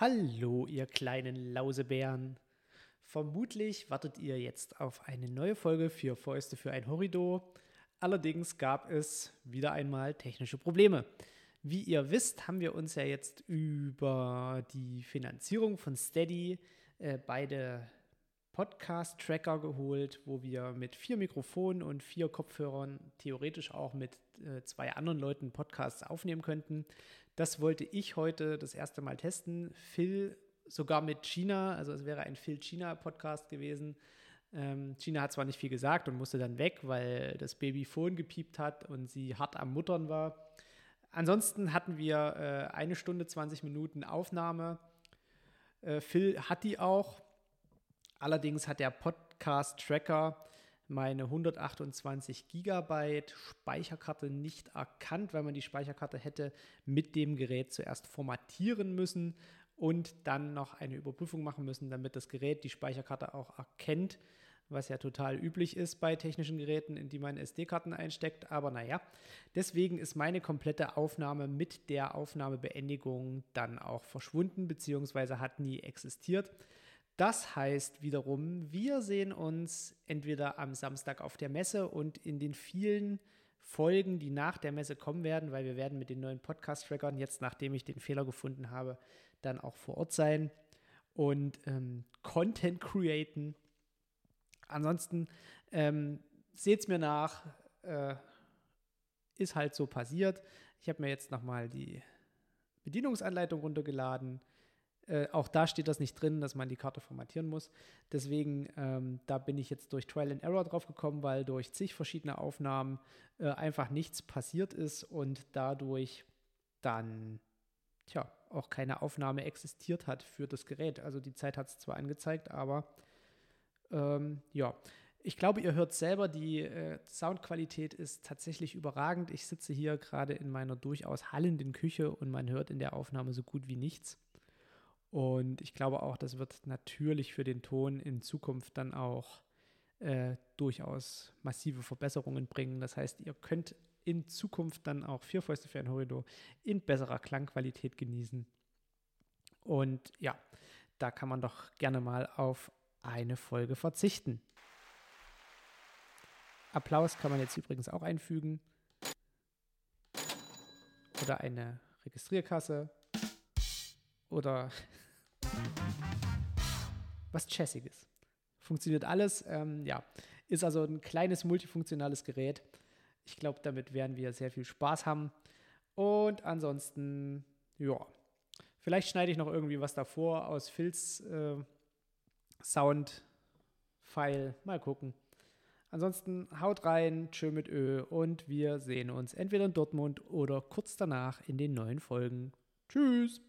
Hallo, ihr kleinen Lausebären. Vermutlich wartet ihr jetzt auf eine neue Folge für Fäuste für ein Horridor. Allerdings gab es wieder einmal technische Probleme. Wie ihr wisst, haben wir uns ja jetzt über die Finanzierung von Steady äh, beide Podcast-Tracker geholt, wo wir mit vier Mikrofonen und vier Kopfhörern theoretisch auch mit äh, zwei anderen Leuten Podcasts aufnehmen könnten. Das wollte ich heute das erste Mal testen. Phil sogar mit China, also es wäre ein Phil China Podcast gewesen. Ähm, China hat zwar nicht viel gesagt und musste dann weg, weil das Babyphone gepiept hat und sie hart am Muttern war. Ansonsten hatten wir äh, eine Stunde 20 Minuten Aufnahme. Äh, Phil hat die auch. Allerdings hat der Podcast-Tracker meine 128 Gigabyte Speicherkarte nicht erkannt, weil man die Speicherkarte hätte mit dem Gerät zuerst formatieren müssen und dann noch eine Überprüfung machen müssen, damit das Gerät die Speicherkarte auch erkennt, was ja total üblich ist bei technischen Geräten, in die man SD-Karten einsteckt. Aber naja, deswegen ist meine komplette Aufnahme mit der Aufnahmebeendigung dann auch verschwunden, beziehungsweise hat nie existiert. Das heißt wiederum, wir sehen uns entweder am Samstag auf der Messe und in den vielen Folgen, die nach der Messe kommen werden, weil wir werden mit den neuen Podcast-Trackern jetzt, nachdem ich den Fehler gefunden habe, dann auch vor Ort sein und ähm, Content createn. Ansonsten ähm, es mir nach, äh, ist halt so passiert. Ich habe mir jetzt nochmal die Bedienungsanleitung runtergeladen äh, auch da steht das nicht drin, dass man die Karte formatieren muss. Deswegen, ähm, da bin ich jetzt durch Trial and Error drauf gekommen, weil durch zig verschiedene Aufnahmen äh, einfach nichts passiert ist und dadurch dann, tja, auch keine Aufnahme existiert hat für das Gerät. Also die Zeit hat es zwar angezeigt, aber ähm, ja. Ich glaube, ihr hört selber, die äh, Soundqualität ist tatsächlich überragend. Ich sitze hier gerade in meiner durchaus hallenden Küche und man hört in der Aufnahme so gut wie nichts. Und ich glaube auch, das wird natürlich für den Ton in Zukunft dann auch äh, durchaus massive Verbesserungen bringen. Das heißt, ihr könnt in Zukunft dann auch vier Fäuste für ein Horridor in besserer Klangqualität genießen. Und ja, da kann man doch gerne mal auf eine Folge verzichten. Applaus kann man jetzt übrigens auch einfügen. Oder eine Registrierkasse oder was Chessiges. Funktioniert alles. Ähm, ja, ist also ein kleines multifunktionales Gerät. Ich glaube, damit werden wir sehr viel Spaß haben. Und ansonsten, ja, vielleicht schneide ich noch irgendwie was davor aus Phils äh, Sound-File. Mal gucken. Ansonsten haut rein, tschö mit Ö und wir sehen uns entweder in Dortmund oder kurz danach in den neuen Folgen. Tschüss!